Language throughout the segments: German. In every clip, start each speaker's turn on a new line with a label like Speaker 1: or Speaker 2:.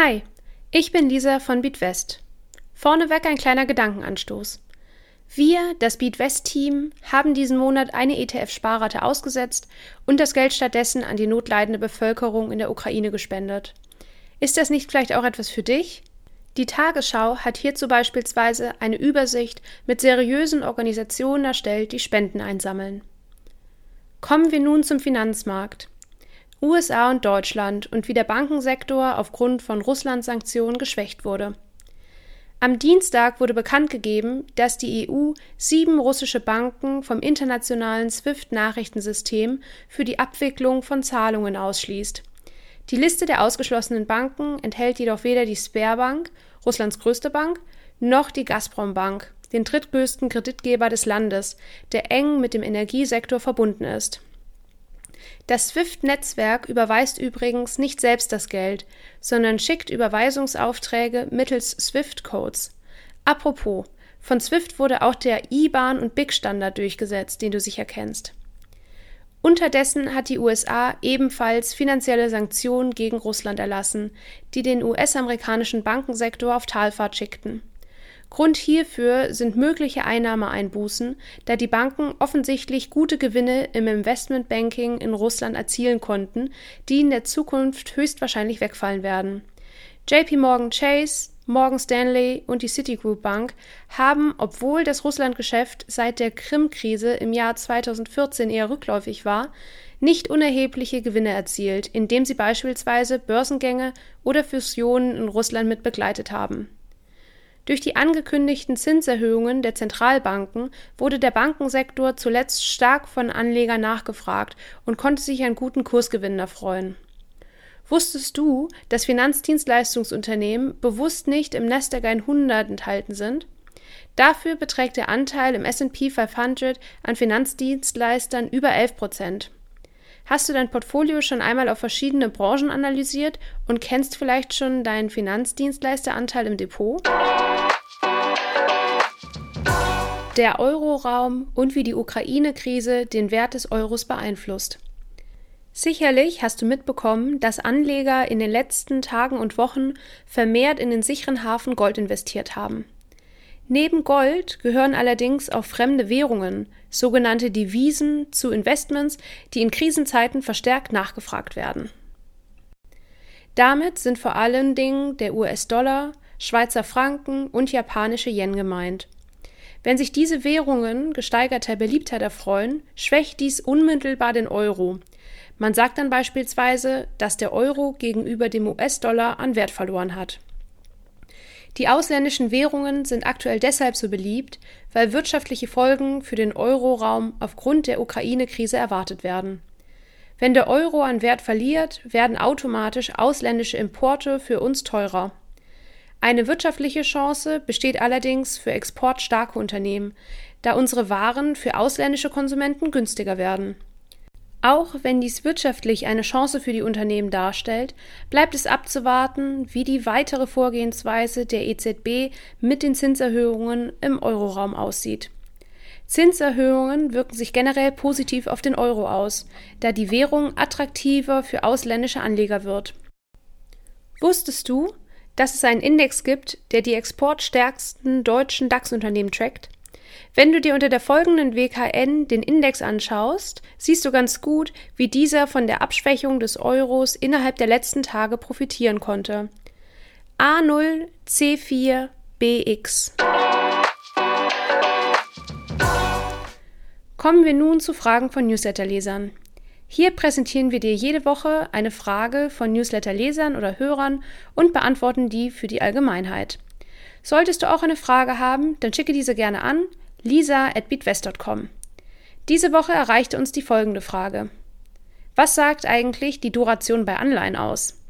Speaker 1: Hi, ich bin Lisa von BeatWest. Vorneweg ein kleiner Gedankenanstoß. Wir, das BeatWest-Team, haben diesen Monat eine ETF-Sparrate ausgesetzt und das Geld stattdessen an die notleidende Bevölkerung in der Ukraine gespendet. Ist das nicht vielleicht auch etwas für dich? Die Tagesschau hat hierzu beispielsweise eine Übersicht mit seriösen Organisationen erstellt, die Spenden einsammeln. Kommen wir nun zum Finanzmarkt. USA und Deutschland und wie der Bankensektor aufgrund von Russland-Sanktionen geschwächt wurde. Am Dienstag wurde bekannt gegeben, dass die EU sieben russische Banken vom internationalen SWIFT-Nachrichtensystem für die Abwicklung von Zahlungen ausschließt. Die Liste der ausgeschlossenen Banken enthält jedoch weder die Sberbank, Russlands größte Bank, noch die Gazprom Bank, den drittgrößten Kreditgeber des Landes, der eng mit dem Energiesektor verbunden ist. Das SWIFT-Netzwerk überweist übrigens nicht selbst das Geld, sondern schickt Überweisungsaufträge mittels SWIFT-Codes. Apropos, von SWIFT wurde auch der IBAN- und BIC-Standard durchgesetzt, den du sicher kennst. Unterdessen hat die USA ebenfalls finanzielle Sanktionen gegen Russland erlassen, die den US-amerikanischen Bankensektor auf Talfahrt schickten. Grund hierfür sind mögliche Einnahmeeinbußen, da die Banken offensichtlich gute Gewinne im Investmentbanking in Russland erzielen konnten, die in der Zukunft höchstwahrscheinlich wegfallen werden. JP Morgan Chase, Morgan Stanley und die Citigroup Bank haben, obwohl das Russlandgeschäft seit der Krim-Krise im Jahr 2014 eher rückläufig war, nicht unerhebliche Gewinne erzielt, indem sie beispielsweise Börsengänge oder Fusionen in Russland mit begleitet haben. Durch die angekündigten Zinserhöhungen der Zentralbanken wurde der Bankensektor zuletzt stark von Anlegern nachgefragt und konnte sich an guten Kursgewinnen erfreuen. Wusstest du, dass Finanzdienstleistungsunternehmen bewusst nicht im Nasdaq 100 enthalten sind? Dafür beträgt der Anteil im S&P 500 an Finanzdienstleistern über 11 Prozent. Hast du dein Portfolio schon einmal auf verschiedene Branchen analysiert und kennst vielleicht schon deinen Finanzdienstleisteranteil im Depot? Der Euroraum und wie die Ukraine-Krise den Wert des Euros beeinflusst. Sicherlich hast du mitbekommen, dass Anleger in den letzten Tagen und Wochen vermehrt in den sicheren Hafen Gold investiert haben. Neben Gold gehören allerdings auch fremde Währungen, sogenannte Devisen, zu Investments, die in Krisenzeiten verstärkt nachgefragt werden. Damit sind vor allen Dingen der US-Dollar, Schweizer Franken und japanische Yen gemeint. Wenn sich diese Währungen gesteigerter Beliebtheit erfreuen, schwächt dies unmittelbar den Euro. Man sagt dann beispielsweise, dass der Euro gegenüber dem US-Dollar an Wert verloren hat. Die ausländischen Währungen sind aktuell deshalb so beliebt, weil wirtschaftliche Folgen für den Euroraum aufgrund der Ukraine-Krise erwartet werden. Wenn der Euro an Wert verliert, werden automatisch ausländische Importe für uns teurer. Eine wirtschaftliche Chance besteht allerdings für exportstarke Unternehmen, da unsere Waren für ausländische Konsumenten günstiger werden. Auch wenn dies wirtschaftlich eine Chance für die Unternehmen darstellt, bleibt es abzuwarten, wie die weitere Vorgehensweise der EZB mit den Zinserhöhungen im Euroraum aussieht. Zinserhöhungen wirken sich generell positiv auf den Euro aus, da die Währung attraktiver für ausländische Anleger wird. Wusstest du, dass es einen Index gibt, der die exportstärksten deutschen DAX-Unternehmen trackt? Wenn du dir unter der folgenden WKN den Index anschaust, siehst du ganz gut, wie dieser von der Abschwächung des Euros innerhalb der letzten Tage profitieren konnte. A0C4BX. Kommen wir nun zu Fragen von Newsletterlesern. Hier präsentieren wir dir jede Woche eine Frage von Newsletterlesern oder Hörern und beantworten die für die Allgemeinheit. Solltest du auch eine Frage haben, dann schicke diese gerne an lisa at beatwest.com. Diese Woche erreichte uns die folgende Frage. Was sagt eigentlich die Duration bei Anleihen aus?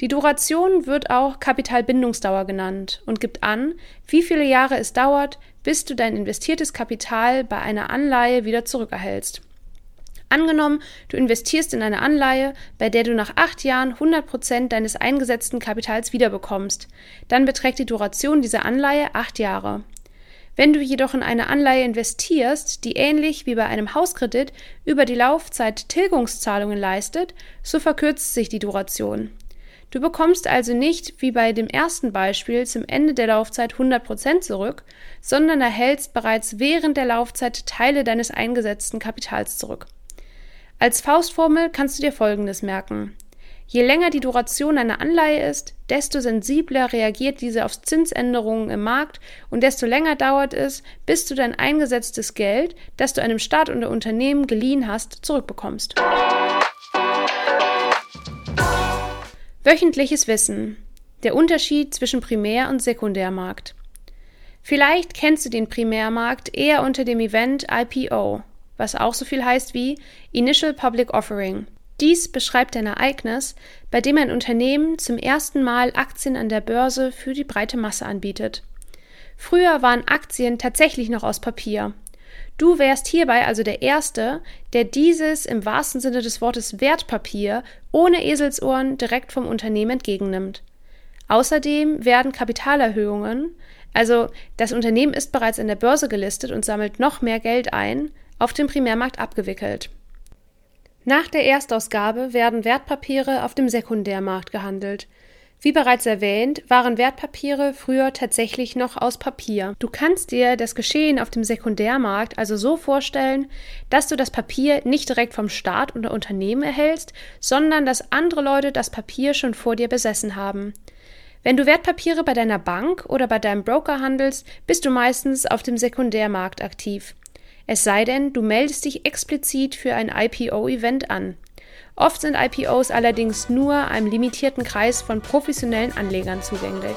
Speaker 1: Die Duration wird auch Kapitalbindungsdauer genannt und gibt an, wie viele Jahre es dauert, bis du dein investiertes Kapital bei einer Anleihe wieder zurückerhältst. Angenommen, du investierst in eine Anleihe, bei der du nach acht Jahren 100 Prozent deines eingesetzten Kapitals wiederbekommst. Dann beträgt die Duration dieser Anleihe acht Jahre. Wenn du jedoch in eine Anleihe investierst, die ähnlich wie bei einem Hauskredit über die Laufzeit Tilgungszahlungen leistet, so verkürzt sich die Duration. Du bekommst also nicht wie bei dem ersten Beispiel zum Ende der Laufzeit 100% zurück, sondern erhältst bereits während der Laufzeit Teile deines eingesetzten Kapitals zurück. Als Faustformel kannst du dir Folgendes merken. Je länger die Duration einer Anleihe ist, desto sensibler reagiert diese auf Zinsänderungen im Markt und desto länger dauert es, bis du dein eingesetztes Geld, das du einem Staat oder Unternehmen geliehen hast, zurückbekommst. Wöchentliches Wissen. Der Unterschied zwischen Primär- und Sekundärmarkt. Vielleicht kennst du den Primärmarkt eher unter dem Event IPO was auch so viel heißt wie Initial Public Offering. Dies beschreibt ein Ereignis, bei dem ein Unternehmen zum ersten Mal Aktien an der Börse für die breite Masse anbietet. Früher waren Aktien tatsächlich noch aus Papier. Du wärst hierbei also der Erste, der dieses im wahrsten Sinne des Wortes Wertpapier ohne Eselsohren direkt vom Unternehmen entgegennimmt. Außerdem werden Kapitalerhöhungen, also das Unternehmen ist bereits an der Börse gelistet und sammelt noch mehr Geld ein, auf dem Primärmarkt abgewickelt. Nach der Erstausgabe werden Wertpapiere auf dem Sekundärmarkt gehandelt. Wie bereits erwähnt, waren Wertpapiere früher tatsächlich noch aus Papier. Du kannst dir das Geschehen auf dem Sekundärmarkt also so vorstellen, dass du das Papier nicht direkt vom Staat oder Unternehmen erhältst, sondern dass andere Leute das Papier schon vor dir besessen haben. Wenn du Wertpapiere bei deiner Bank oder bei deinem Broker handelst, bist du meistens auf dem Sekundärmarkt aktiv. Es sei denn, du meldest dich explizit für ein IPO-Event an. Oft sind IPOs allerdings nur einem limitierten Kreis von professionellen Anlegern zugänglich.